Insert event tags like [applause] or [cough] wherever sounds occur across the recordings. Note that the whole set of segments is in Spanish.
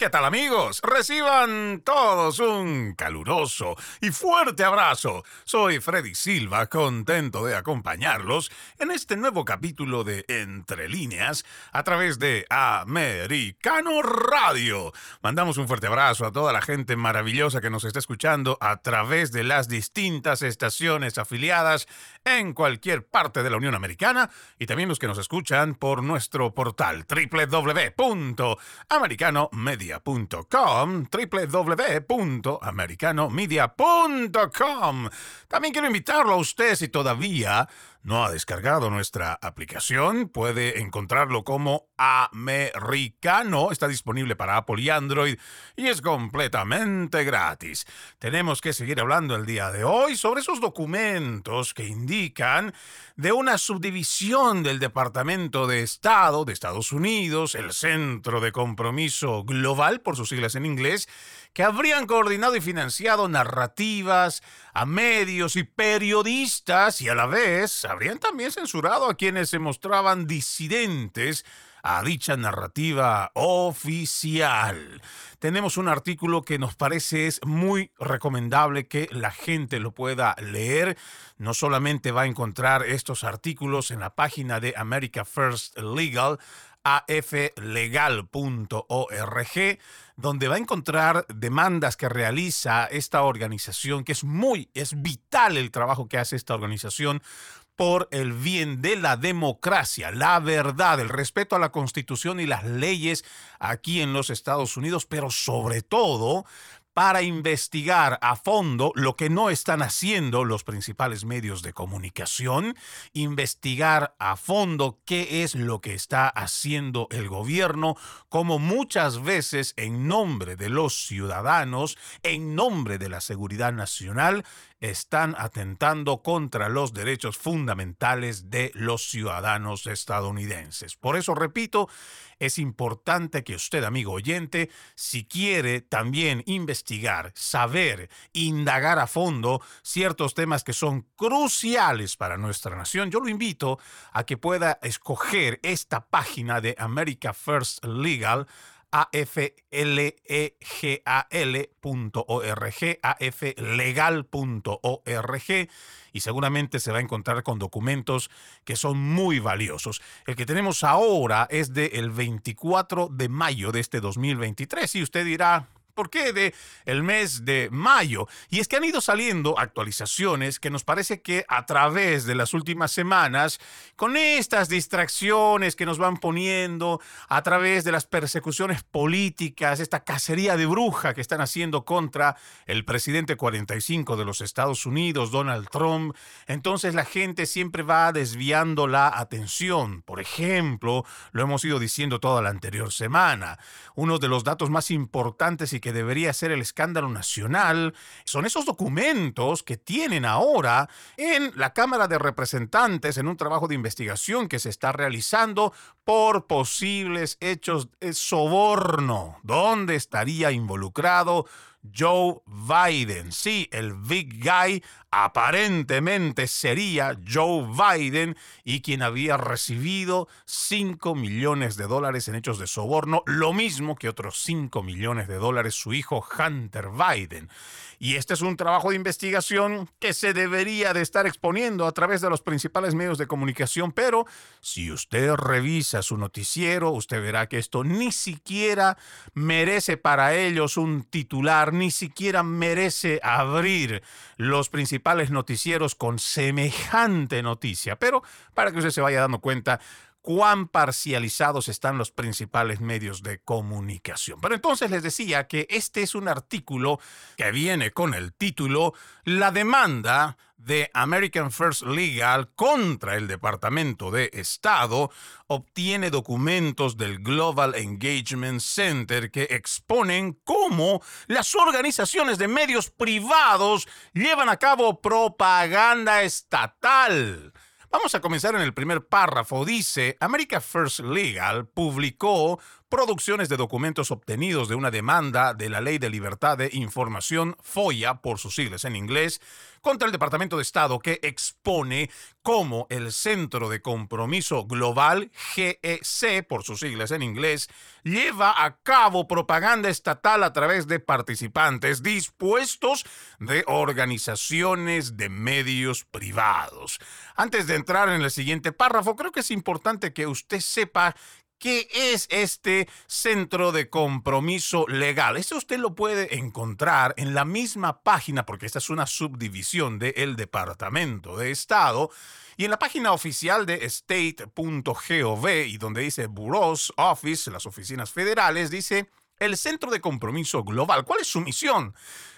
¿Qué tal amigos? Reciban todos un caluroso y fuerte abrazo. Soy Freddy Silva, contento de acompañarlos en este nuevo capítulo de Entre líneas a través de Americano Radio. Mandamos un fuerte abrazo a toda la gente maravillosa que nos está escuchando a través de las distintas estaciones afiliadas en cualquier parte de la Unión Americana y también los que nos escuchan por nuestro portal www.americanomedia www.americanomedia.com, www.americanomedia.com. También quiero invitarlo a usted si todavía no ha descargado nuestra aplicación, puede encontrarlo como Americano. Está disponible para Apple y Android y es completamente gratis. Tenemos que seguir hablando el día de hoy sobre esos documentos que indican de una subdivisión del Departamento de Estado de Estados Unidos, el Centro de Compromiso Global, por sus siglas en inglés, que habrían coordinado y financiado narrativas a medios y periodistas y a la vez habrían también censurado a quienes se mostraban disidentes a dicha narrativa oficial. Tenemos un artículo que nos parece es muy recomendable que la gente lo pueda leer. No solamente va a encontrar estos artículos en la página de America First Legal, aflegal.org, donde va a encontrar demandas que realiza esta organización, que es muy, es vital el trabajo que hace esta organización por el bien de la democracia, la verdad, el respeto a la constitución y las leyes aquí en los Estados Unidos, pero sobre todo para investigar a fondo lo que no están haciendo los principales medios de comunicación, investigar a fondo qué es lo que está haciendo el gobierno, como muchas veces en nombre de los ciudadanos, en nombre de la seguridad nacional, están atentando contra los derechos fundamentales de los ciudadanos estadounidenses. Por eso, repito, es importante que usted, amigo oyente, si quiere también investigar, saber, indagar a fondo ciertos temas que son cruciales para nuestra nación, yo lo invito a que pueda escoger esta página de America First Legal aflegal.org, aflegal.org, y seguramente se va a encontrar con documentos que son muy valiosos. El que tenemos ahora es del 24 de mayo de este 2023, y usted dirá, ¿Por qué de el mes de mayo? Y es que han ido saliendo actualizaciones que nos parece que a través de las últimas semanas, con estas distracciones que nos van poniendo, a través de las persecuciones políticas, esta cacería de bruja que están haciendo contra el presidente 45 de los Estados Unidos, Donald Trump, entonces la gente siempre va desviando la atención. Por ejemplo, lo hemos ido diciendo toda la anterior semana, uno de los datos más importantes y que debería ser el escándalo nacional, son esos documentos que tienen ahora en la Cámara de Representantes en un trabajo de investigación que se está realizando por posibles hechos de soborno. ¿Dónde estaría involucrado? Joe Biden. Sí, el big guy aparentemente sería Joe Biden y quien había recibido 5 millones de dólares en hechos de soborno, lo mismo que otros 5 millones de dólares su hijo Hunter Biden. Y este es un trabajo de investigación que se debería de estar exponiendo a través de los principales medios de comunicación, pero si usted revisa su noticiero, usted verá que esto ni siquiera merece para ellos un titular, ni siquiera merece abrir los principales noticieros con semejante noticia. Pero para que usted se vaya dando cuenta, cuán parcializados están los principales medios de comunicación. Pero entonces les decía que este es un artículo que viene con el título La demanda de American First Legal contra el Departamento de Estado obtiene documentos del Global Engagement Center que exponen cómo las organizaciones de medios privados llevan a cabo propaganda estatal. Vamos a comenzar en el primer párrafo. Dice, America First Legal publicó producciones de documentos obtenidos de una demanda de la Ley de Libertad de Información, FOIA por sus siglas en inglés, contra el Departamento de Estado que expone cómo el Centro de Compromiso Global, GEC por sus siglas en inglés, lleva a cabo propaganda estatal a través de participantes dispuestos de organizaciones de medios privados. Antes de entrar en el siguiente párrafo, creo que es importante que usted sepa ¿Qué es este centro de compromiso legal? Esto usted lo puede encontrar en la misma página, porque esta es una subdivisión del Departamento de Estado, y en la página oficial de state.gov, y donde dice Bureaus Office, las oficinas federales, dice el Centro de Compromiso Global. ¿Cuál es su misión?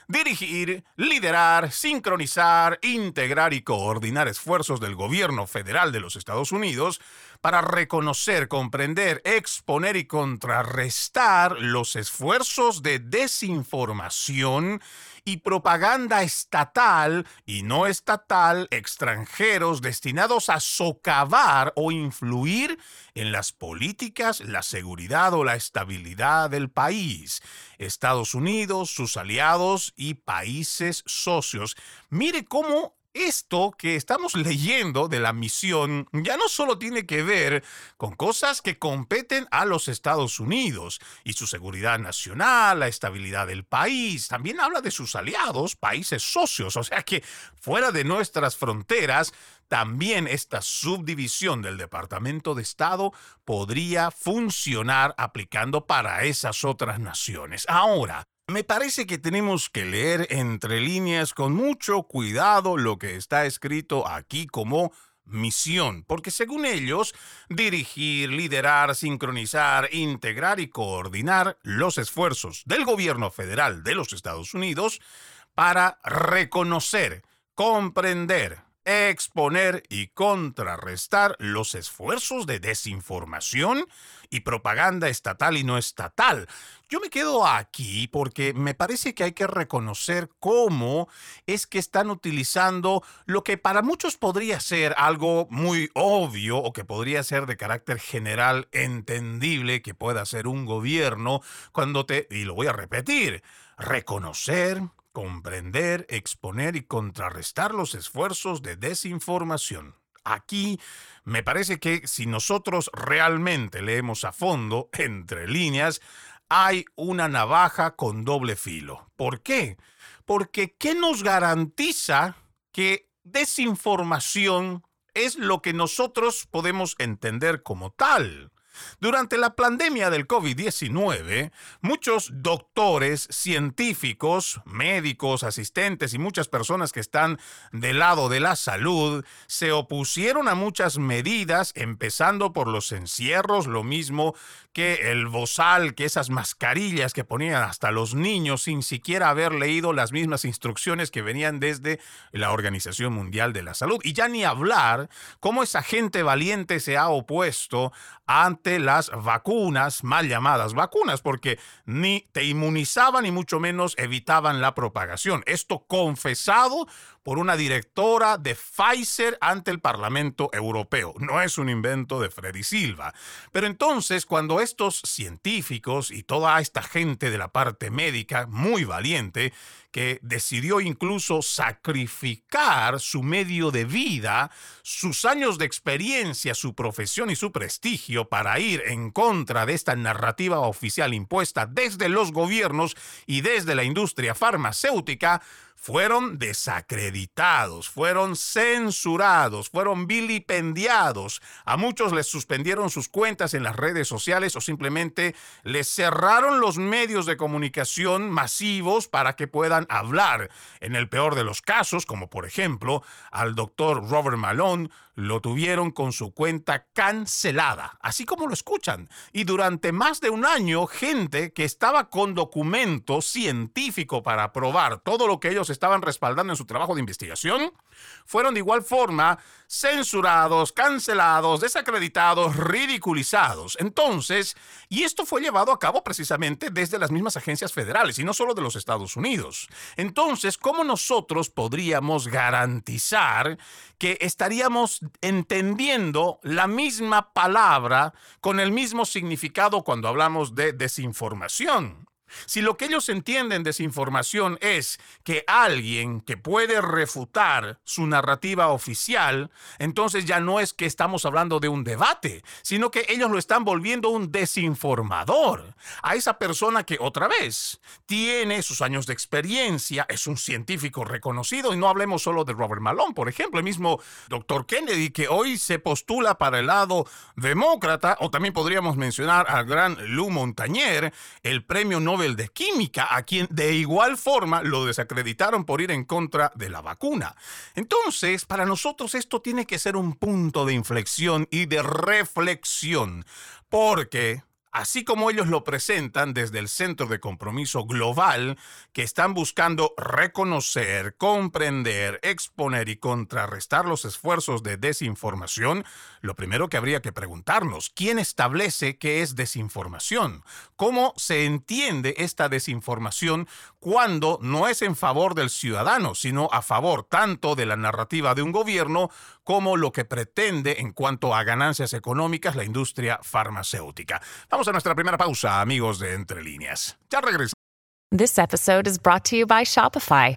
Dirigir, liderar, sincronizar, integrar y coordinar esfuerzos del gobierno federal de los Estados Unidos para reconocer, comprender, exponer y contrarrestar los esfuerzos de desinformación y propaganda estatal y no estatal extranjeros destinados a socavar o influir en las políticas, la seguridad o la estabilidad del país. Estados Unidos, sus aliados y países socios. Mire cómo esto que estamos leyendo de la misión ya no solo tiene que ver con cosas que competen a los Estados Unidos y su seguridad nacional, la estabilidad del país, también habla de sus aliados, países socios, o sea que fuera de nuestras fronteras, también esta subdivisión del Departamento de Estado podría funcionar aplicando para esas otras naciones. Ahora, me parece que tenemos que leer entre líneas con mucho cuidado lo que está escrito aquí como misión, porque según ellos, dirigir, liderar, sincronizar, integrar y coordinar los esfuerzos del gobierno federal de los Estados Unidos para reconocer, comprender, exponer y contrarrestar los esfuerzos de desinformación y propaganda estatal y no estatal. Yo me quedo aquí porque me parece que hay que reconocer cómo es que están utilizando lo que para muchos podría ser algo muy obvio o que podría ser de carácter general entendible que pueda ser un gobierno cuando te, y lo voy a repetir, reconocer, comprender, exponer y contrarrestar los esfuerzos de desinformación. Aquí me parece que si nosotros realmente leemos a fondo, [laughs] entre líneas, hay una navaja con doble filo. ¿Por qué? Porque ¿qué nos garantiza que desinformación es lo que nosotros podemos entender como tal? Durante la pandemia del COVID-19, muchos doctores, científicos, médicos, asistentes y muchas personas que están del lado de la salud se opusieron a muchas medidas, empezando por los encierros, lo mismo que el bozal, que esas mascarillas que ponían hasta los niños sin siquiera haber leído las mismas instrucciones que venían desde la Organización Mundial de la Salud. Y ya ni hablar cómo esa gente valiente se ha opuesto ante las vacunas, mal llamadas vacunas, porque ni te inmunizaban ni mucho menos evitaban la propagación. Esto confesado por una directora de Pfizer ante el Parlamento Europeo. No es un invento de Freddy Silva. Pero entonces, cuando estos científicos y toda esta gente de la parte médica, muy valiente, que decidió incluso sacrificar su medio de vida, sus años de experiencia, su profesión y su prestigio para ir en contra de esta narrativa oficial impuesta desde los gobiernos y desde la industria farmacéutica, fueron desacreditados, fueron censurados, fueron vilipendiados. A muchos les suspendieron sus cuentas en las redes sociales o simplemente les cerraron los medios de comunicación masivos para que puedan hablar. En el peor de los casos, como por ejemplo al doctor Robert Malone, lo tuvieron con su cuenta cancelada, así como lo escuchan. Y durante más de un año, gente que estaba con documento científico para probar todo lo que ellos estaban respaldando en su trabajo de investigación, fueron de igual forma censurados, cancelados, desacreditados, ridiculizados. Entonces, y esto fue llevado a cabo precisamente desde las mismas agencias federales y no solo de los Estados Unidos. Entonces, ¿cómo nosotros podríamos garantizar que estaríamos entendiendo la misma palabra con el mismo significado cuando hablamos de desinformación? Si lo que ellos entienden desinformación es que alguien que puede refutar su narrativa oficial, entonces ya no es que estamos hablando de un debate, sino que ellos lo están volviendo un desinformador. A esa persona que otra vez tiene sus años de experiencia, es un científico reconocido, y no hablemos solo de Robert Malone, por ejemplo, el mismo doctor Kennedy, que hoy se postula para el lado demócrata, o también podríamos mencionar al gran Lou Montañer, el premio Nobel de Química, a quien de igual forma lo desacreditaron por ir en contra de la vacuna. Entonces, para nosotros esto tiene que ser un punto de inflexión y de reflexión, porque así como ellos lo presentan desde el Centro de Compromiso Global, que están buscando reconocer, comprender, exponer y contrarrestar los esfuerzos de desinformación, lo primero que habría que preguntarnos, ¿quién establece qué es desinformación? ¿Cómo se entiende esta desinformación cuando no es en favor del ciudadano, sino a favor tanto de la narrativa de un gobierno como lo que pretende en cuanto a ganancias económicas la industria farmacéutica? Vamos a nuestra primera pausa, amigos de Entre Líneas. Ya regresamos. This episode is brought to you by Shopify.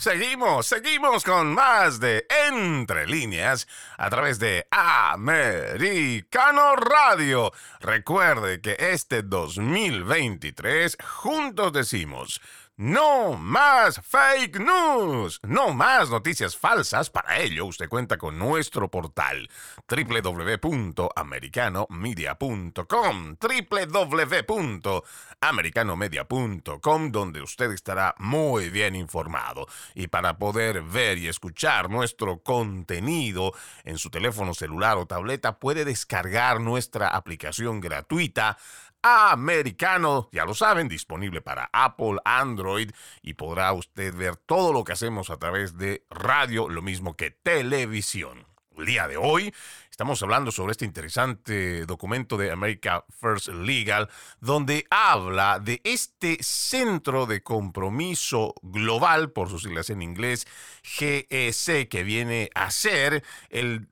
Seguimos, seguimos con más de Entre Líneas a través de Americano Radio. Recuerde que este 2023 juntos decimos... No más fake news, no más noticias falsas. Para ello, usted cuenta con nuestro portal www.americanomedia.com, www.americanomedia.com, donde usted estará muy bien informado. Y para poder ver y escuchar nuestro contenido en su teléfono celular o tableta, puede descargar nuestra aplicación gratuita americano, ya lo saben, disponible para Apple, Android y podrá usted ver todo lo que hacemos a través de radio, lo mismo que televisión. El día de hoy Estamos hablando sobre este interesante documento de America First Legal, donde habla de este centro de compromiso global, por sus siglas en inglés, GEC, que viene a ser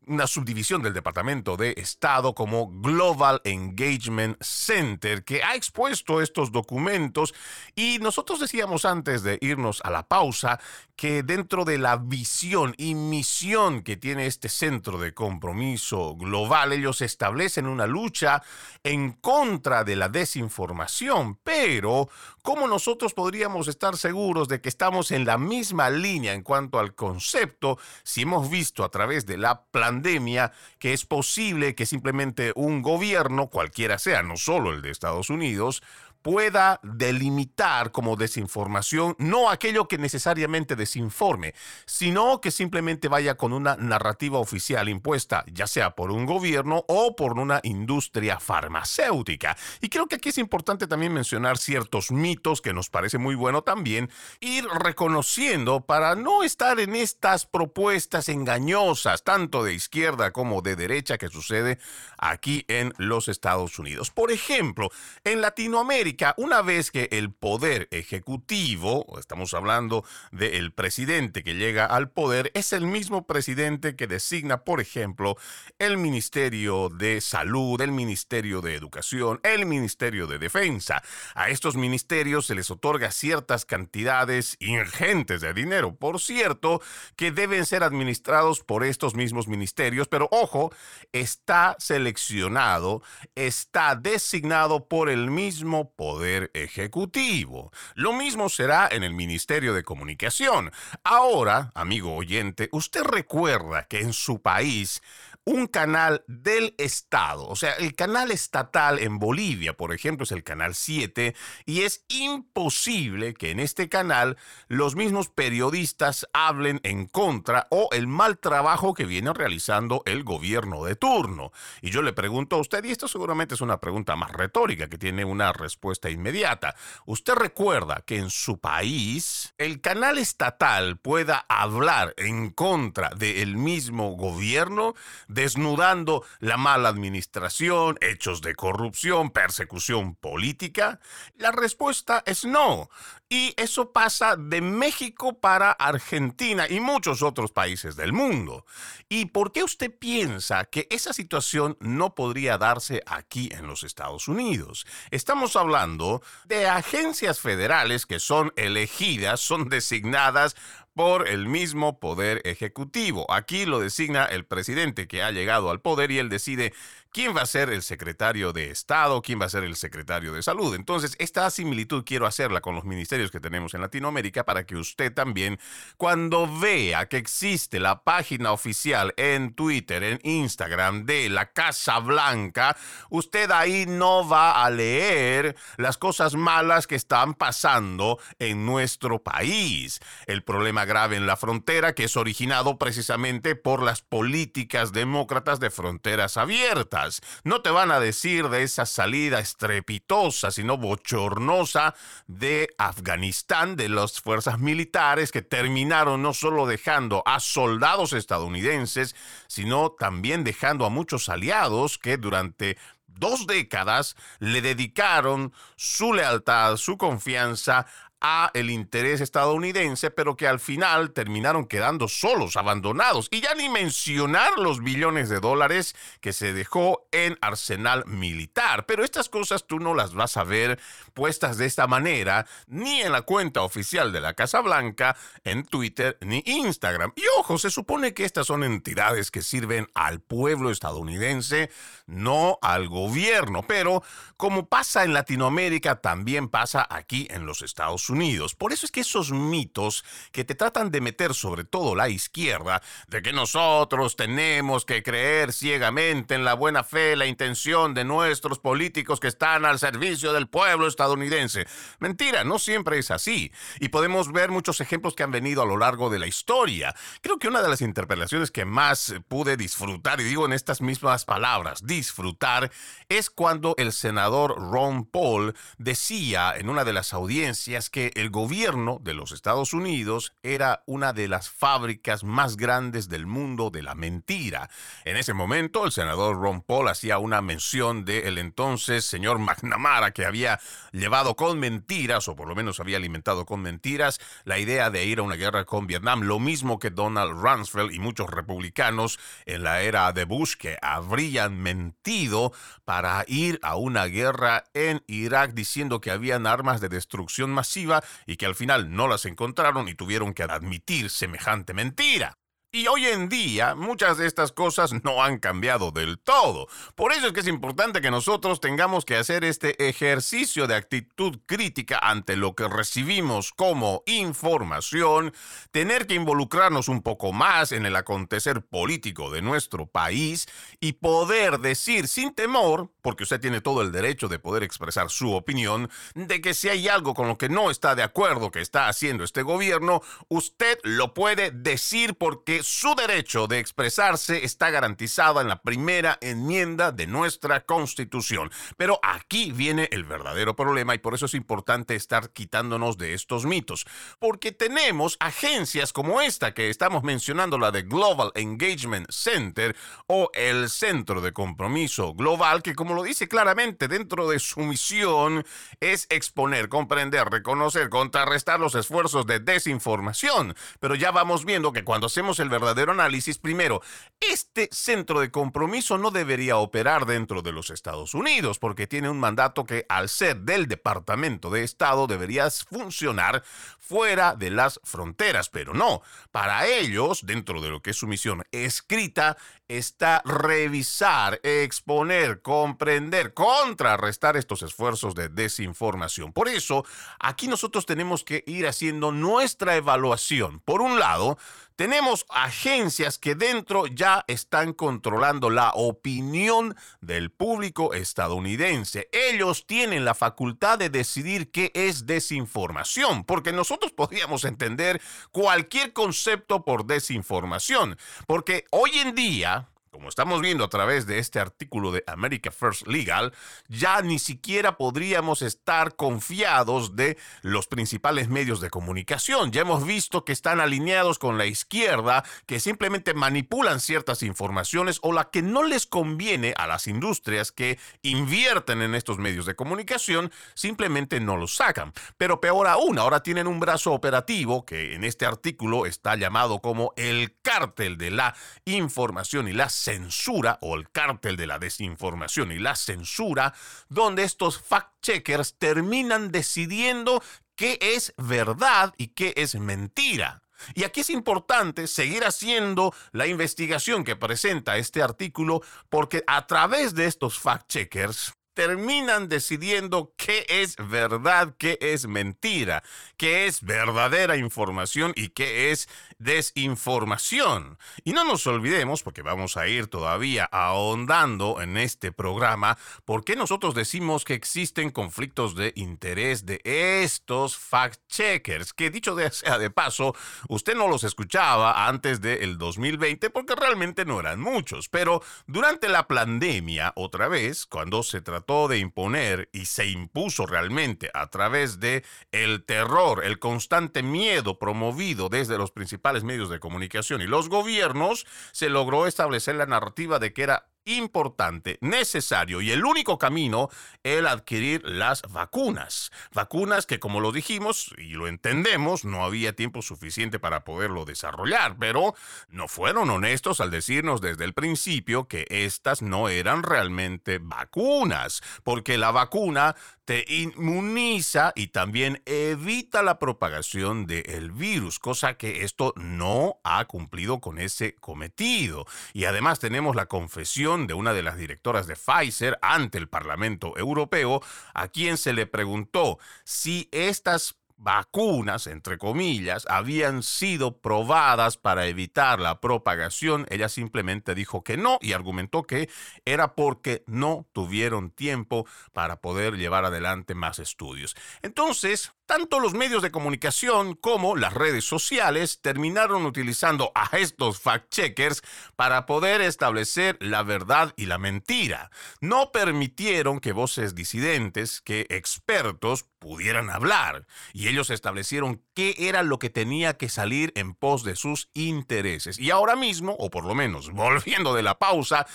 una subdivisión del Departamento de Estado como Global Engagement Center, que ha expuesto estos documentos. Y nosotros decíamos antes de irnos a la pausa que dentro de la visión y misión que tiene este centro de compromiso, global, ellos establecen una lucha en contra de la desinformación, pero ¿cómo nosotros podríamos estar seguros de que estamos en la misma línea en cuanto al concepto si hemos visto a través de la pandemia que es posible que simplemente un gobierno, cualquiera sea, no solo el de Estados Unidos, pueda delimitar como desinformación no aquello que necesariamente desinforme, sino que simplemente vaya con una narrativa oficial impuesta, ya sea por un gobierno o por una industria farmacéutica. Y creo que aquí es importante también mencionar ciertos mitos que nos parece muy bueno también ir reconociendo para no estar en estas propuestas engañosas, tanto de izquierda como de derecha, que sucede aquí en los Estados Unidos. Por ejemplo, en Latinoamérica, una vez que el poder ejecutivo, estamos hablando del presidente que llega al poder, es el mismo presidente que designa, por ejemplo, el Ministerio de Salud, el Ministerio de Educación, el Ministerio de Defensa. A estos ministerios se les otorga ciertas cantidades ingentes de dinero, por cierto, que deben ser administrados por estos mismos ministerios, pero ojo, está seleccionado, está designado por el mismo poder ejecutivo. Lo mismo será en el Ministerio de Comunicación. Ahora, amigo oyente, usted recuerda que en su país un canal del Estado. O sea, el canal estatal en Bolivia, por ejemplo, es el canal 7 y es imposible que en este canal los mismos periodistas hablen en contra o el mal trabajo que viene realizando el gobierno de turno. Y yo le pregunto a usted, y esto seguramente es una pregunta más retórica que tiene una respuesta inmediata. ¿Usted recuerda que en su país el canal estatal pueda hablar en contra del mismo gobierno? Desnudando la mala administración, hechos de corrupción, persecución política? La respuesta es no. Y eso pasa de México para Argentina y muchos otros países del mundo. ¿Y por qué usted piensa que esa situación no podría darse aquí en los Estados Unidos? Estamos hablando de agencias federales que son elegidas, son designadas por el mismo poder ejecutivo. Aquí lo designa el presidente que ha llegado al poder y él decide quién va a ser el secretario de Estado, quién va a ser el secretario de Salud. Entonces, esta similitud quiero hacerla con los ministerios que tenemos en Latinoamérica para que usted también, cuando vea que existe la página oficial en Twitter, en Instagram de la Casa Blanca, usted ahí no va a leer las cosas malas que están pasando en nuestro país. El problema grave en la frontera que es originado precisamente por las políticas demócratas de fronteras abiertas. No te van a decir de esa salida estrepitosa, sino bochornosa de Afganistán, de las fuerzas militares que terminaron no solo dejando a soldados estadounidenses, sino también dejando a muchos aliados que durante dos décadas le dedicaron su lealtad, su confianza a el interés estadounidense, pero que al final terminaron quedando solos, abandonados, y ya ni mencionar los billones de dólares que se dejó en arsenal militar. Pero estas cosas tú no las vas a ver puestas de esta manera, ni en la cuenta oficial de la Casa Blanca, en Twitter, ni Instagram. Y ojo, se supone que estas son entidades que sirven al pueblo estadounidense, no al gobierno, pero como pasa en Latinoamérica, también pasa aquí en los Estados Unidos. Por eso es que esos mitos que te tratan de meter sobre todo la izquierda, de que nosotros tenemos que creer ciegamente en la buena fe, la intención de nuestros políticos que están al servicio del pueblo estadounidense. Mentira, no siempre es así. Y podemos ver muchos ejemplos que han venido a lo largo de la historia. Creo que una de las interpelaciones que más pude disfrutar, y digo en estas mismas palabras, disfrutar, es cuando el senador Ron Paul decía en una de las audiencias que el gobierno de los Estados Unidos era una de las fábricas más grandes del mundo de la mentira. En ese momento, el senador Ron Paul hacía una mención del entonces señor McNamara, que había llevado con mentiras, o por lo menos había alimentado con mentiras, la idea de ir a una guerra con Vietnam, lo mismo que Donald Rumsfeld y muchos republicanos en la era de Bush, que habrían mentido para ir a una guerra en Irak diciendo que habían armas de destrucción masiva y que al final no las encontraron y tuvieron que admitir semejante mentira. Y hoy en día muchas de estas cosas no han cambiado del todo. Por eso es que es importante que nosotros tengamos que hacer este ejercicio de actitud crítica ante lo que recibimos como información, tener que involucrarnos un poco más en el acontecer político de nuestro país y poder decir sin temor, porque usted tiene todo el derecho de poder expresar su opinión, de que si hay algo con lo que no está de acuerdo que está haciendo este gobierno, usted lo puede decir porque su derecho de expresarse está garantizado en la primera enmienda de nuestra Constitución. Pero aquí viene el verdadero problema y por eso es importante estar quitándonos de estos mitos. Porque tenemos agencias como esta que estamos mencionando, la de Global Engagement Center o el Centro de Compromiso Global, que como lo dice claramente dentro de su misión, es exponer, comprender, reconocer, contrarrestar los esfuerzos de desinformación. Pero ya vamos viendo que cuando hacemos el verdadero análisis, primero, este centro de compromiso no debería operar dentro de los Estados Unidos porque tiene un mandato que al ser del Departamento de Estado debería funcionar fuera de las fronteras, pero no. Para ellos, dentro de lo que es su misión escrita, está revisar, exponer, comprender, contrarrestar estos esfuerzos de desinformación. Por eso, aquí nosotros tenemos que ir haciendo nuestra evaluación. Por un lado, tenemos agencias que dentro ya están controlando la opinión del público estadounidense. Ellos tienen la facultad de decidir qué es desinformación, porque nosotros podríamos entender cualquier concepto por desinformación, porque hoy en día como estamos viendo a través de este artículo de America First Legal, ya ni siquiera podríamos estar confiados de los principales medios de comunicación. Ya hemos visto que están alineados con la izquierda, que simplemente manipulan ciertas informaciones o la que no les conviene a las industrias que invierten en estos medios de comunicación, simplemente no los sacan. Pero peor aún, ahora tienen un brazo operativo que en este artículo está llamado como el cártel de la información y la censura o el cártel de la desinformación y la censura, donde estos fact-checkers terminan decidiendo qué es verdad y qué es mentira. Y aquí es importante seguir haciendo la investigación que presenta este artículo porque a través de estos fact-checkers terminan decidiendo qué es verdad, qué es mentira, qué es verdadera información y qué es desinformación. Y no nos olvidemos, porque vamos a ir todavía ahondando en este programa, por qué nosotros decimos que existen conflictos de interés de estos fact-checkers, que dicho de sea de paso, usted no los escuchaba antes del 2020 porque realmente no eran muchos, pero durante la pandemia, otra vez, cuando se trató de imponer y se impuso realmente a través de el terror, el constante miedo promovido desde los principales medios de comunicación. Y los gobiernos, se logró establecer la narrativa de que era importante, necesario y el único camino el adquirir las vacunas. Vacunas que, como lo dijimos y lo entendemos, no había tiempo suficiente para poderlo desarrollar, pero no fueron honestos al decirnos desde el principio que estas no eran realmente vacunas, porque la vacuna te inmuniza y también evita la propagación del virus, cosa que esto no ha cumplido con ese cometido. Y además tenemos la confesión de una de las directoras de Pfizer ante el Parlamento Europeo, a quien se le preguntó si estas vacunas, entre comillas, habían sido probadas para evitar la propagación, ella simplemente dijo que no y argumentó que era porque no tuvieron tiempo para poder llevar adelante más estudios. Entonces, tanto los medios de comunicación como las redes sociales terminaron utilizando a estos fact-checkers para poder establecer la verdad y la mentira. No permitieron que voces disidentes, que expertos pudieran hablar, y ellos establecieron qué era lo que tenía que salir en pos de sus intereses. Y ahora mismo, o por lo menos volviendo de la pausa,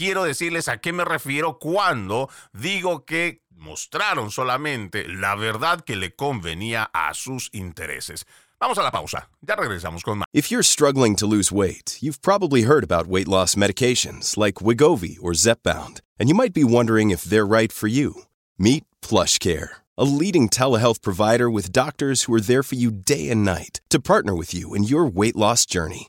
quiero decirles a qué me refiero cuando digo que mostraron solamente la verdad que le convenía a sus intereses. Vamos a la pausa. Ya regresamos con más. If you're struggling to lose weight, you've probably heard about weight loss medications like Wigovi or Zepbound, and you might be wondering if they're right for you. Meet PlushCare, a leading telehealth provider with doctors who are there for you day and night to partner with you in your weight loss journey.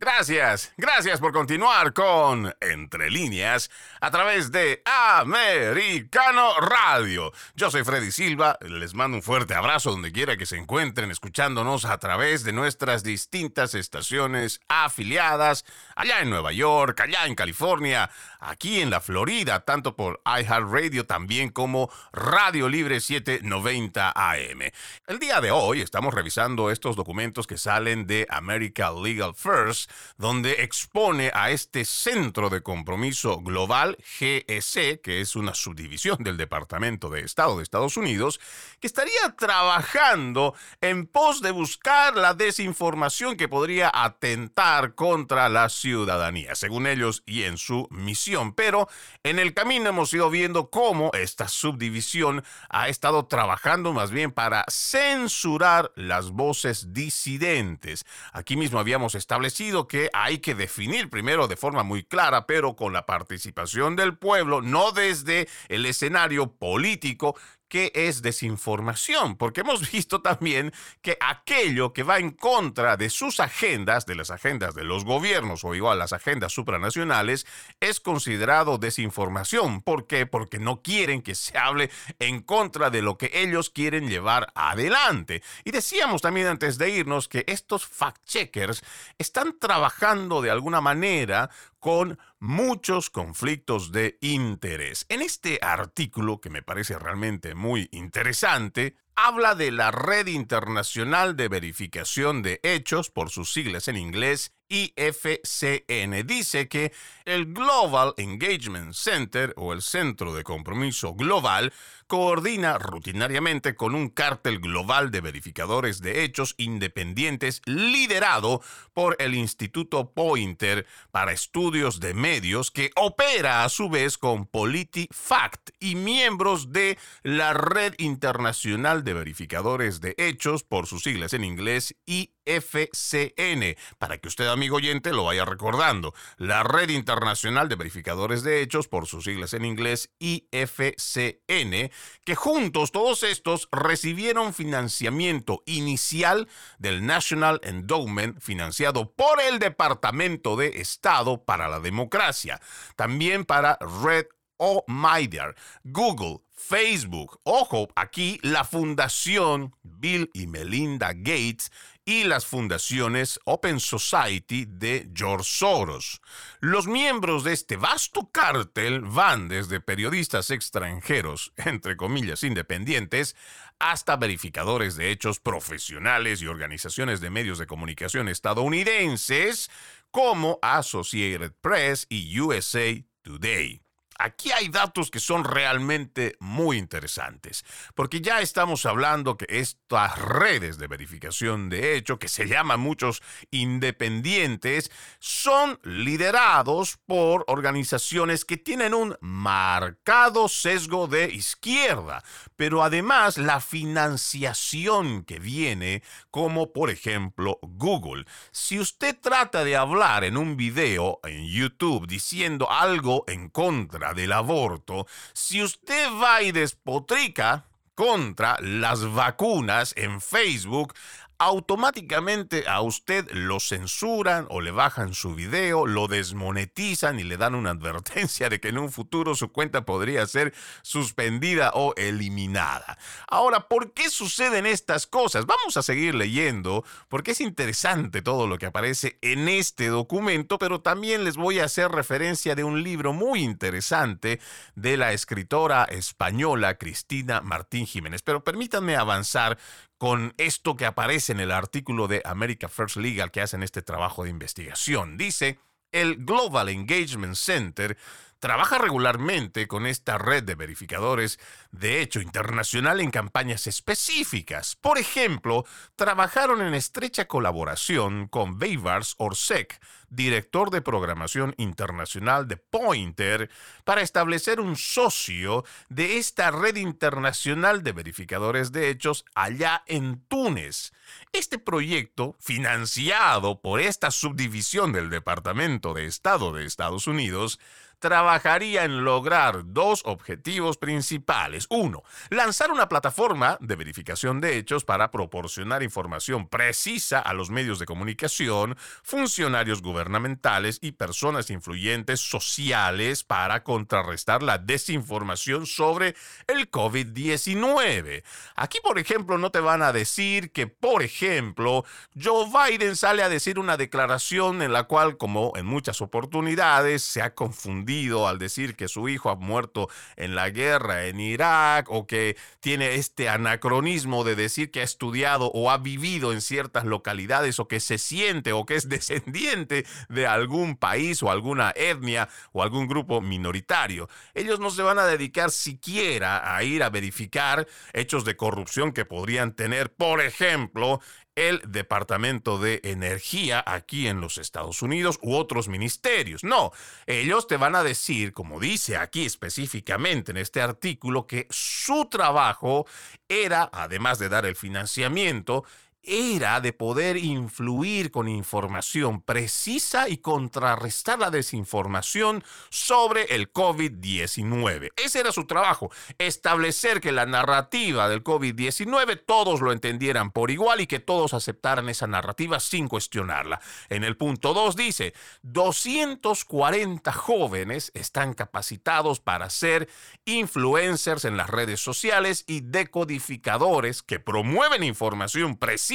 Gracias, gracias por continuar con Entre líneas a través de Americano Radio. Yo soy Freddy Silva, les mando un fuerte abrazo donde quiera que se encuentren escuchándonos a través de nuestras distintas estaciones afiliadas, allá en Nueva York, allá en California, aquí en la Florida, tanto por iHeartRadio también como Radio Libre 790 AM. El día de hoy estamos revisando estos documentos que salen de America Legal First donde expone a este Centro de Compromiso Global, GEC, que es una subdivisión del Departamento de Estado de Estados Unidos, que estaría trabajando en pos de buscar la desinformación que podría atentar contra la ciudadanía, según ellos y en su misión. Pero en el camino hemos ido viendo cómo esta subdivisión ha estado trabajando más bien para censurar las voces disidentes. Aquí mismo habíamos establecido que hay que definir primero de forma muy clara, pero con la participación del pueblo, no desde el escenario político, qué es desinformación, porque hemos visto también que aquello que va en contra de sus agendas, de las agendas de los gobiernos o igual las agendas supranacionales, es considerado desinformación. ¿Por qué? Porque no quieren que se hable en contra de lo que ellos quieren llevar adelante. Y decíamos también antes de irnos que estos fact-checkers están trabajando de alguna manera con muchos conflictos de interés. En este artículo, que me parece realmente muy interesante, habla de la Red Internacional de Verificación de Hechos, por sus siglas en inglés, IFCN. Dice que el Global Engagement Center o el Centro de Compromiso Global coordina rutinariamente con un cártel global de verificadores de hechos independientes liderado por el Instituto Pointer para Estudios de Medios que opera a su vez con PolitiFact y miembros de la Red Internacional de Verificadores de Hechos por sus siglas en inglés IFCN, para que usted amigo oyente lo vaya recordando. La Red Internacional de Verificadores de Hechos por sus siglas en inglés IFCN que juntos todos estos recibieron financiamiento inicial del National Endowment financiado por el Departamento de Estado para la Democracia, también para Red o Media, Google, Facebook. Ojo, aquí la Fundación Bill y Melinda Gates y las fundaciones Open Society de George Soros. Los miembros de este vasto cártel van desde periodistas extranjeros, entre comillas independientes, hasta verificadores de hechos profesionales y organizaciones de medios de comunicación estadounidenses como Associated Press y USA Today. Aquí hay datos que son realmente muy interesantes, porque ya estamos hablando que estas redes de verificación de hecho, que se llaman muchos independientes, son liderados por organizaciones que tienen un marcado sesgo de izquierda, pero además la financiación que viene, como por ejemplo Google. Si usted trata de hablar en un video en YouTube diciendo algo en contra del aborto, si usted va y despotrica contra las vacunas en Facebook, automáticamente a usted lo censuran o le bajan su video, lo desmonetizan y le dan una advertencia de que en un futuro su cuenta podría ser suspendida o eliminada. Ahora, ¿por qué suceden estas cosas? Vamos a seguir leyendo porque es interesante todo lo que aparece en este documento, pero también les voy a hacer referencia de un libro muy interesante de la escritora española Cristina Martín Jiménez. Pero permítanme avanzar con esto que aparece en el artículo de America First Legal que hacen este trabajo de investigación. Dice, el Global Engagement Center trabaja regularmente con esta red de verificadores de hecho internacional en campañas específicas. Por ejemplo, trabajaron en estrecha colaboración con Beivars Orsek, director de programación internacional de Pointer, para establecer un socio de esta red internacional de verificadores de hechos allá en Túnez. Este proyecto, financiado por esta subdivisión del Departamento de Estado de Estados Unidos, trabajaría en lograr dos objetivos principales. Uno, lanzar una plataforma de verificación de hechos para proporcionar información precisa a los medios de comunicación, funcionarios gubernamentales y personas influyentes sociales para contrarrestar la desinformación sobre el COVID-19. Aquí, por ejemplo, no te van a decir que, por ejemplo, Joe Biden sale a decir una declaración en la cual, como en muchas oportunidades, se ha confundido al decir que su hijo ha muerto en la guerra en Irak o que tiene este anacronismo de decir que ha estudiado o ha vivido en ciertas localidades o que se siente o que es [laughs] descendiente de algún país o alguna etnia o algún grupo minoritario. Ellos no se van a dedicar siquiera a ir a verificar hechos de corrupción que podrían tener, por ejemplo, el Departamento de Energía aquí en los Estados Unidos u otros ministerios. No, ellos te van a decir, como dice aquí específicamente en este artículo, que su trabajo era, además de dar el financiamiento, era de poder influir con información precisa y contrarrestar la desinformación sobre el COVID-19. Ese era su trabajo, establecer que la narrativa del COVID-19 todos lo entendieran por igual y que todos aceptaran esa narrativa sin cuestionarla. En el punto 2 dice, 240 jóvenes están capacitados para ser influencers en las redes sociales y decodificadores que promueven información precisa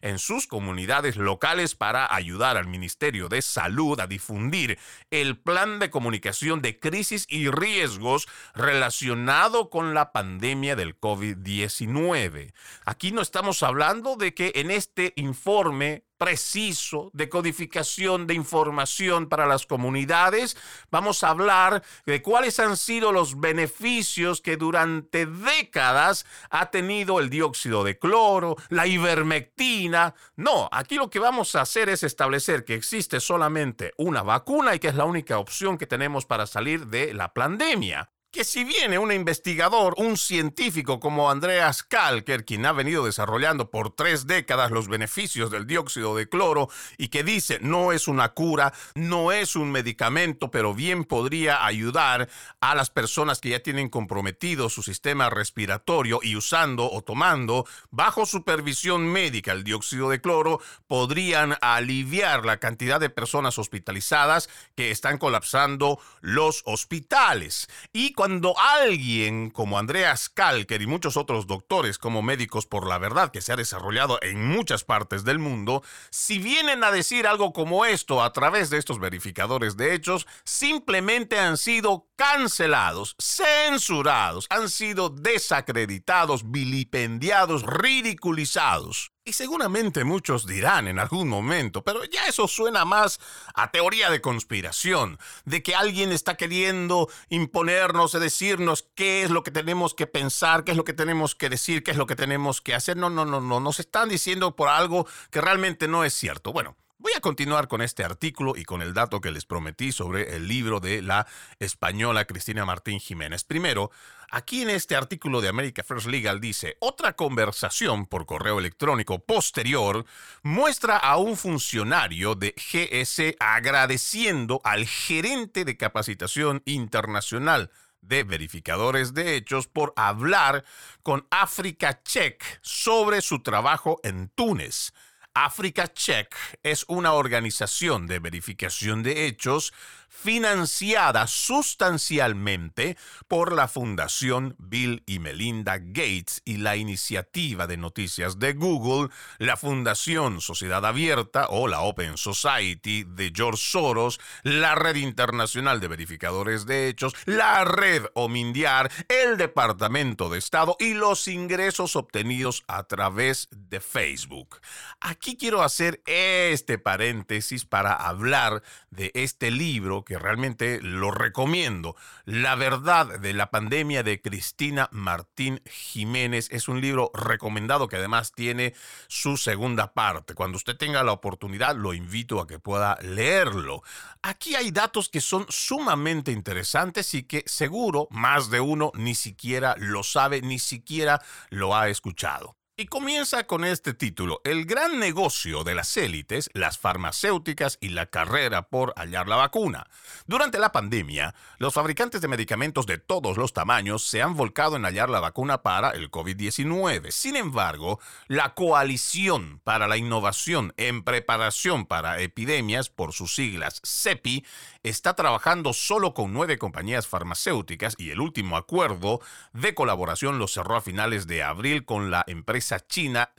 en sus comunidades locales para ayudar al Ministerio de Salud a difundir el plan de comunicación de crisis y riesgos relacionado con la pandemia del COVID-19. Aquí no estamos hablando de que en este informe preciso de codificación de información para las comunidades. Vamos a hablar de cuáles han sido los beneficios que durante décadas ha tenido el dióxido de cloro, la ivermectina. No, aquí lo que vamos a hacer es establecer que existe solamente una vacuna y que es la única opción que tenemos para salir de la pandemia que si viene un investigador, un científico como Andreas Kalker, quien ha venido desarrollando por tres décadas los beneficios del dióxido de cloro y que dice no es una cura, no es un medicamento, pero bien podría ayudar a las personas que ya tienen comprometido su sistema respiratorio y usando o tomando bajo supervisión médica el dióxido de cloro, podrían aliviar la cantidad de personas hospitalizadas que están colapsando los hospitales. Y cuando alguien como Andreas Kalker y muchos otros doctores como Médicos por la Verdad que se ha desarrollado en muchas partes del mundo, si vienen a decir algo como esto a través de estos verificadores de hechos, simplemente han sido cancelados, censurados, han sido desacreditados, vilipendiados, ridiculizados. Y seguramente muchos dirán en algún momento, pero ya eso suena más a teoría de conspiración, de que alguien está queriendo imponernos, decirnos qué es lo que tenemos que pensar, qué es lo que tenemos que decir, qué es lo que tenemos que hacer. No, no, no, no, nos están diciendo por algo que realmente no es cierto. Bueno, Voy a continuar con este artículo y con el dato que les prometí sobre el libro de la española Cristina Martín Jiménez. Primero, aquí en este artículo de America First Legal dice, otra conversación por correo electrónico posterior muestra a un funcionario de GS agradeciendo al gerente de capacitación internacional de verificadores de hechos por hablar con Africa Check sobre su trabajo en Túnez. Africa Check es una organización de verificación de hechos financiada sustancialmente por la Fundación Bill y Melinda Gates y la Iniciativa de Noticias de Google, la Fundación Sociedad Abierta o la Open Society de George Soros, la Red Internacional de Verificadores de Hechos, la Red Omindiar, el Departamento de Estado y los ingresos obtenidos a través de Facebook. Aquí quiero hacer este paréntesis para hablar de este libro que realmente lo recomiendo. La verdad de la pandemia de Cristina Martín Jiménez es un libro recomendado que además tiene su segunda parte. Cuando usted tenga la oportunidad, lo invito a que pueda leerlo. Aquí hay datos que son sumamente interesantes y que seguro más de uno ni siquiera lo sabe, ni siquiera lo ha escuchado. Y comienza con este título, El gran negocio de las élites, las farmacéuticas y la carrera por hallar la vacuna. Durante la pandemia, los fabricantes de medicamentos de todos los tamaños se han volcado en hallar la vacuna para el COVID-19. Sin embargo, la Coalición para la Innovación en Preparación para Epidemias, por sus siglas CEPI, está trabajando solo con nueve compañías farmacéuticas y el último acuerdo de colaboración lo cerró a finales de abril con la empresa china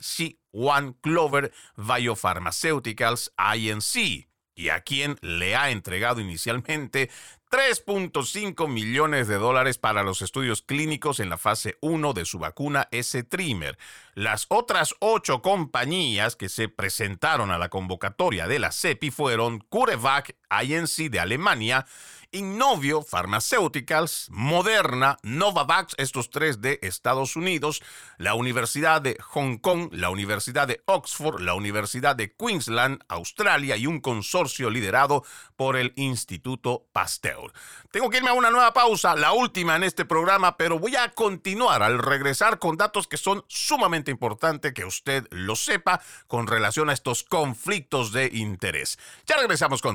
One Clover Biopharmaceuticals Inc y a quien le ha entregado inicialmente 3.5 millones de dólares para los estudios clínicos en la fase 1 de su vacuna S-Trimer. Las otras ocho compañías que se presentaron a la convocatoria de la CEPI fueron CureVac INC de Alemania, Innovio Pharmaceuticals, Moderna, Novavax, estos tres de Estados Unidos, la Universidad de Hong Kong, la Universidad de Oxford, la Universidad de Queensland, Australia y un consorcio liderado por el Instituto Pasteur. Tengo que irme a una nueva pausa, la última en este programa, pero voy a continuar al regresar con datos que son sumamente importantes que usted lo sepa con relación a estos conflictos de interés. Ya regresamos con...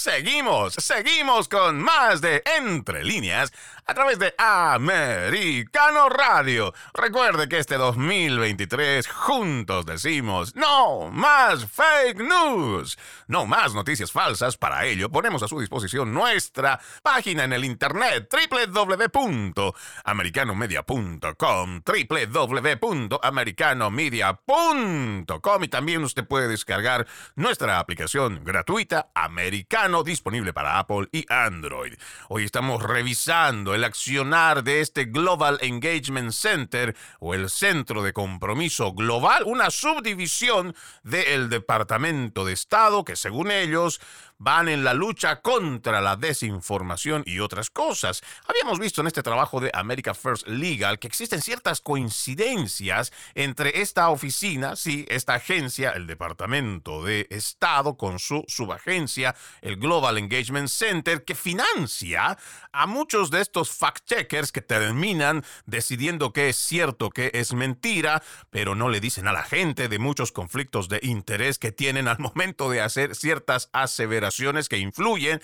Seguimos, seguimos con más de Entre Líneas a través de Americano Radio. Recuerde que este 2023 juntos decimos no más fake news, no más noticias falsas. Para ello ponemos a su disposición nuestra página en el internet www.americanomedia.com www.americanomedia.com y también usted puede descargar nuestra aplicación gratuita Americano disponible para Apple y Android. Hoy estamos revisando el accionar de este Global Engagement Center o el Centro de Compromiso Global, una subdivisión del Departamento de Estado que según ellos van en la lucha contra la desinformación y otras cosas. Habíamos visto en este trabajo de America First Legal que existen ciertas coincidencias entre esta oficina, sí, esta agencia, el Departamento de Estado con su subagencia, el Global Engagement Center, que financia a muchos de estos fact-checkers que terminan decidiendo qué es cierto, qué es mentira, pero no le dicen a la gente de muchos conflictos de interés que tienen al momento de hacer ciertas aseveraciones que influyen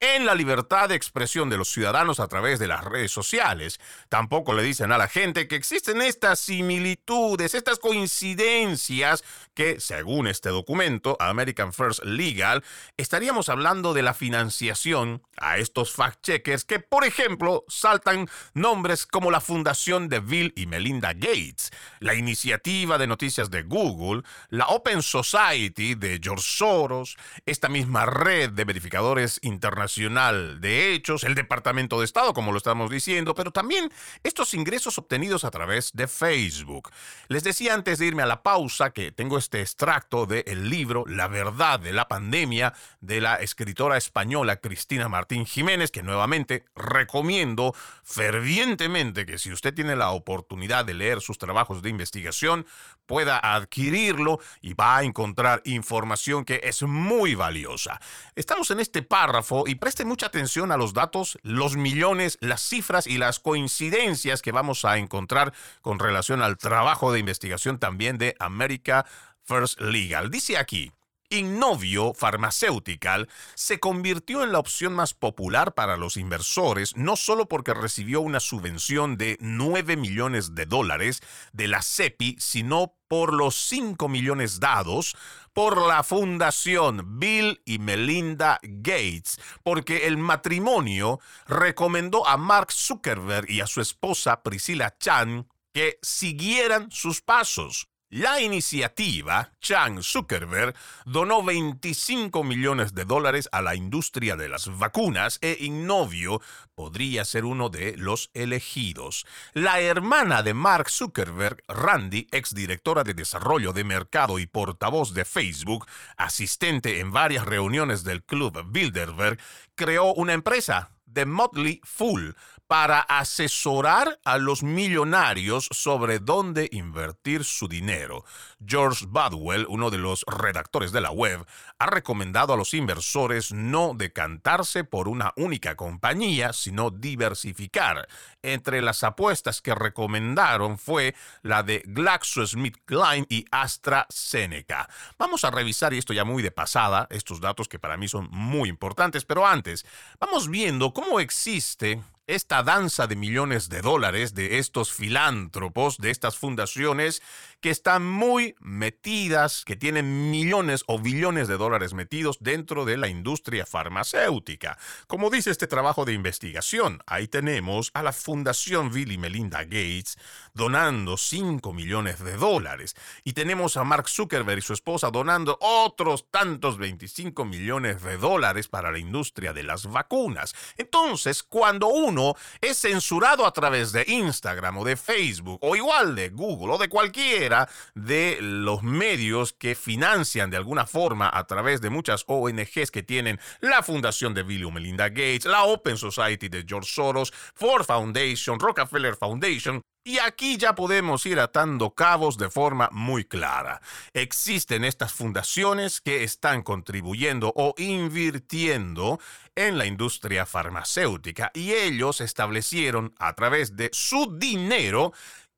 en la libertad de expresión de los ciudadanos a través de las redes sociales. Tampoco le dicen a la gente que existen estas similitudes, estas coincidencias que, según este documento, American First Legal, estaríamos hablando de la financiación a estos fact-checkers que, por ejemplo, saltan nombres como la Fundación de Bill y Melinda Gates, la Iniciativa de Noticias de Google, la Open Society de George Soros, esta misma red de verificadores internacionales de Hechos, el Departamento de Estado, como lo estamos diciendo, pero también estos ingresos obtenidos a través de Facebook. Les decía antes de irme a la pausa que tengo este extracto del libro La verdad de la pandemia de la escritora española Cristina Martín Jiménez, que nuevamente recomiendo fervientemente que si usted tiene la oportunidad de leer sus trabajos de investigación, pueda adquirirlo y va a encontrar información que es muy valiosa. Estamos en este párrafo y preste mucha atención a los datos, los millones, las cifras y las coincidencias que vamos a encontrar con relación al trabajo de investigación también de America First Legal. Dice aquí, Innovio Pharmaceutical se convirtió en la opción más popular para los inversores, no solo porque recibió una subvención de 9 millones de dólares de la CEPI, sino por los 5 millones dados por la fundación Bill y Melinda Gates, porque el matrimonio recomendó a Mark Zuckerberg y a su esposa Priscilla Chan que siguieran sus pasos. La iniciativa, Chan Zuckerberg, donó 25 millones de dólares a la industria de las vacunas e Innovio podría ser uno de los elegidos. La hermana de Mark Zuckerberg, Randy, exdirectora de desarrollo de mercado y portavoz de Facebook, asistente en varias reuniones del club Bilderberg, creó una empresa, The Motley Fool, para asesorar a los millonarios sobre dónde invertir su dinero. George Badwell, uno de los redactores de la web, ha recomendado a los inversores no decantarse por una única compañía, sino diversificar. Entre las apuestas que recomendaron fue la de GlaxoSmithKline y AstraZeneca. Vamos a revisar, y esto ya muy de pasada, estos datos que para mí son muy importantes, pero antes, vamos viendo cómo existe esta danza de millones de dólares de estos filántropos, de estas fundaciones que están muy metidas, que tienen millones o billones de dólares metidos dentro de la industria farmacéutica. Como dice este trabajo de investigación, ahí tenemos a la Fundación Bill y Melinda Gates donando 5 millones de dólares y tenemos a Mark Zuckerberg y su esposa donando otros tantos 25 millones de dólares para la industria de las vacunas. Entonces, cuando uno es censurado a través de Instagram o de Facebook o igual de Google o de cualquiera de los medios que financian de alguna forma a través de muchas ONGs que tienen la Fundación de Bill y Melinda Gates, la Open Society de George Soros, Ford Foundation, Rockefeller Foundation, y aquí ya podemos ir atando cabos de forma muy clara. Existen estas fundaciones que están contribuyendo o invirtiendo en la industria farmacéutica y ellos establecieron a través de su dinero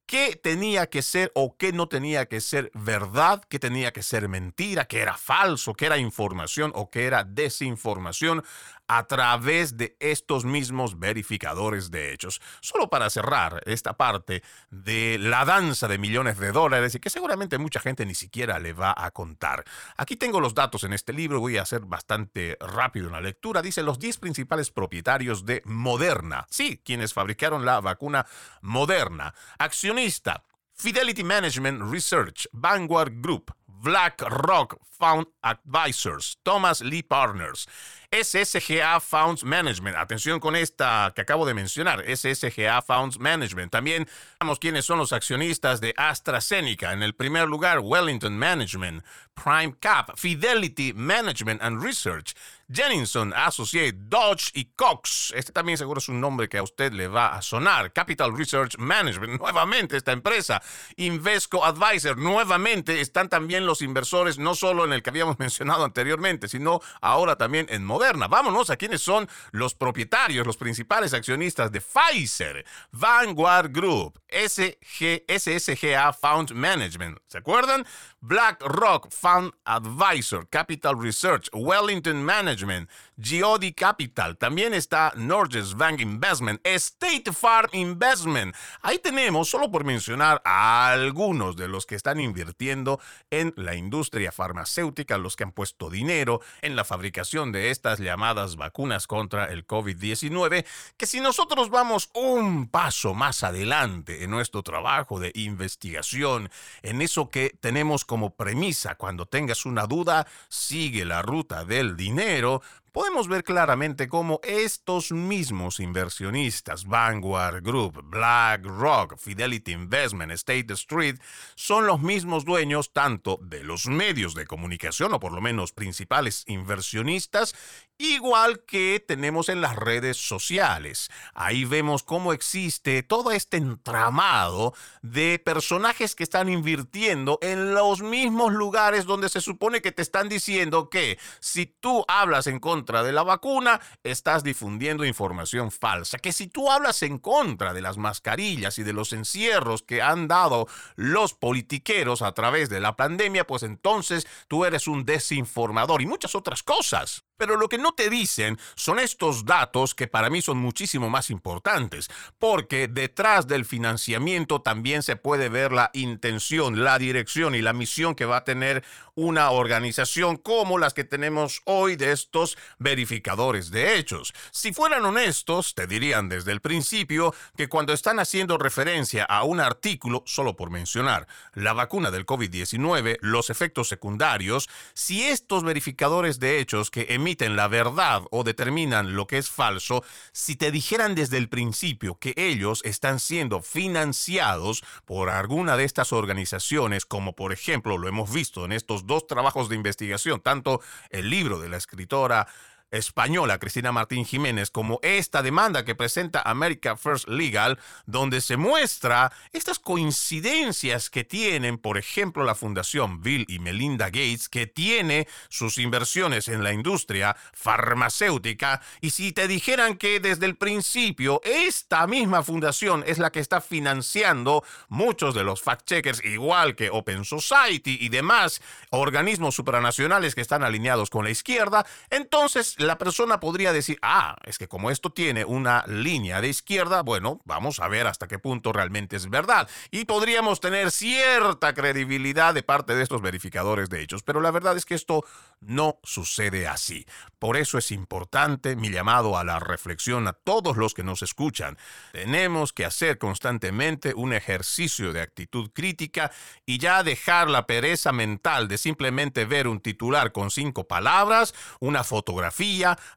qué tenía que ser o qué no tenía que ser verdad, qué tenía que ser mentira, qué era falso, qué era información o qué era desinformación a través de estos mismos verificadores de hechos. Solo para cerrar esta parte de la danza de millones de dólares y que seguramente mucha gente ni siquiera le va a contar. Aquí tengo los datos en este libro, voy a hacer bastante rápido en la lectura. Dice los 10 principales propietarios de Moderna. Sí, quienes fabricaron la vacuna Moderna. Accionista. Fidelity Management Research, Vanguard Group, BlackRock Fund Advisors, Thomas Lee Partners, SSGA Funds Management. Atención con esta que acabo de mencionar, SSGA Funds Management. También vamos quiénes son los accionistas de AstraZeneca. En el primer lugar, Wellington Management, Prime Cap, Fidelity Management and Research, Jenninson Associate, Dodge y Cox. Este también seguro es un nombre que a usted le va a sonar. Capital Research Management, [laughs] nuevamente esta empresa. Invesco Advisor, nuevamente están también los inversores, no solo en el que habíamos [laughs] mencionado anteriormente, sino ahora también en Moderna. Vámonos a quiénes son los propietarios, los principales accionistas de Pfizer, Vanguard Group, SG, SSGA Fund Management. ¿Se acuerdan? BlackRock Fund Advisor, Capital Research, Wellington Management, Geodi Capital, también está Norges Bank Investment, State Farm Investment. Ahí tenemos, solo por mencionar a algunos de los que están invirtiendo en la industria farmacéutica, los que han puesto dinero en la fabricación de estas llamadas vacunas contra el COVID-19, que si nosotros vamos un paso más adelante en nuestro trabajo de investigación, en eso que tenemos como premisa, cuando tengas una duda, sigue la ruta del dinero, podemos ver claramente cómo estos mismos inversionistas, Vanguard Group, BlackRock, Fidelity Investment, State Street, son los mismos dueños tanto de los medios de comunicación, o por lo menos principales inversionistas, igual que tenemos en las redes sociales. Ahí vemos cómo existe todo este entramado de personajes que están invirtiendo en los mismos lugares donde se supone que te están diciendo que si tú hablas en contra de la vacuna, estás difundiendo información falsa. Que si tú hablas en contra de las mascarillas y de los encierros que han dado los politiqueros a través de la pandemia, pues entonces tú eres un desinformador y muchas otras cosas. Pero lo que no te dicen son estos datos que para mí son muchísimo más importantes, porque detrás del financiamiento también se puede ver la intención, la dirección y la misión que va a tener una organización como las que tenemos hoy de estos verificadores de hechos. Si fueran honestos, te dirían desde el principio que cuando están haciendo referencia a un artículo, solo por mencionar, la vacuna del COVID-19, los efectos secundarios, si estos verificadores de hechos que emiten la verdad o determinan lo que es falso, si te dijeran desde el principio que ellos están siendo financiados por alguna de estas organizaciones, como por ejemplo lo hemos visto en estos dos trabajos de investigación, tanto el libro de la escritora española Cristina Martín Jiménez como esta demanda que presenta America First Legal, donde se muestra estas coincidencias que tienen, por ejemplo, la Fundación Bill y Melinda Gates, que tiene sus inversiones en la industria farmacéutica, y si te dijeran que desde el principio esta misma fundación es la que está financiando muchos de los fact-checkers, igual que Open Society y demás organismos supranacionales que están alineados con la izquierda, entonces la persona podría decir, ah, es que como esto tiene una línea de izquierda, bueno, vamos a ver hasta qué punto realmente es verdad. Y podríamos tener cierta credibilidad de parte de estos verificadores de hechos, pero la verdad es que esto no sucede así. Por eso es importante mi llamado a la reflexión a todos los que nos escuchan. Tenemos que hacer constantemente un ejercicio de actitud crítica y ya dejar la pereza mental de simplemente ver un titular con cinco palabras, una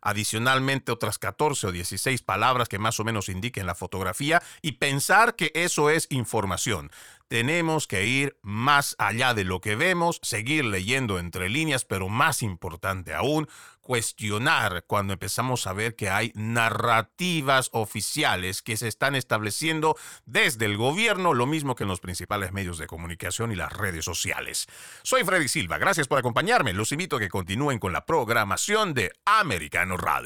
adicionalmente otras 14 o 16 palabras que más o menos indiquen la fotografía y pensar que eso es información. Tenemos que ir más allá de lo que vemos, seguir leyendo entre líneas, pero más importante aún, cuestionar cuando empezamos a ver que hay narrativas oficiales que se están estableciendo desde el gobierno, lo mismo que en los principales medios de comunicación y las redes sociales. Soy Freddy Silva, gracias por acompañarme. Los invito a que continúen con la programación de Americano Radio.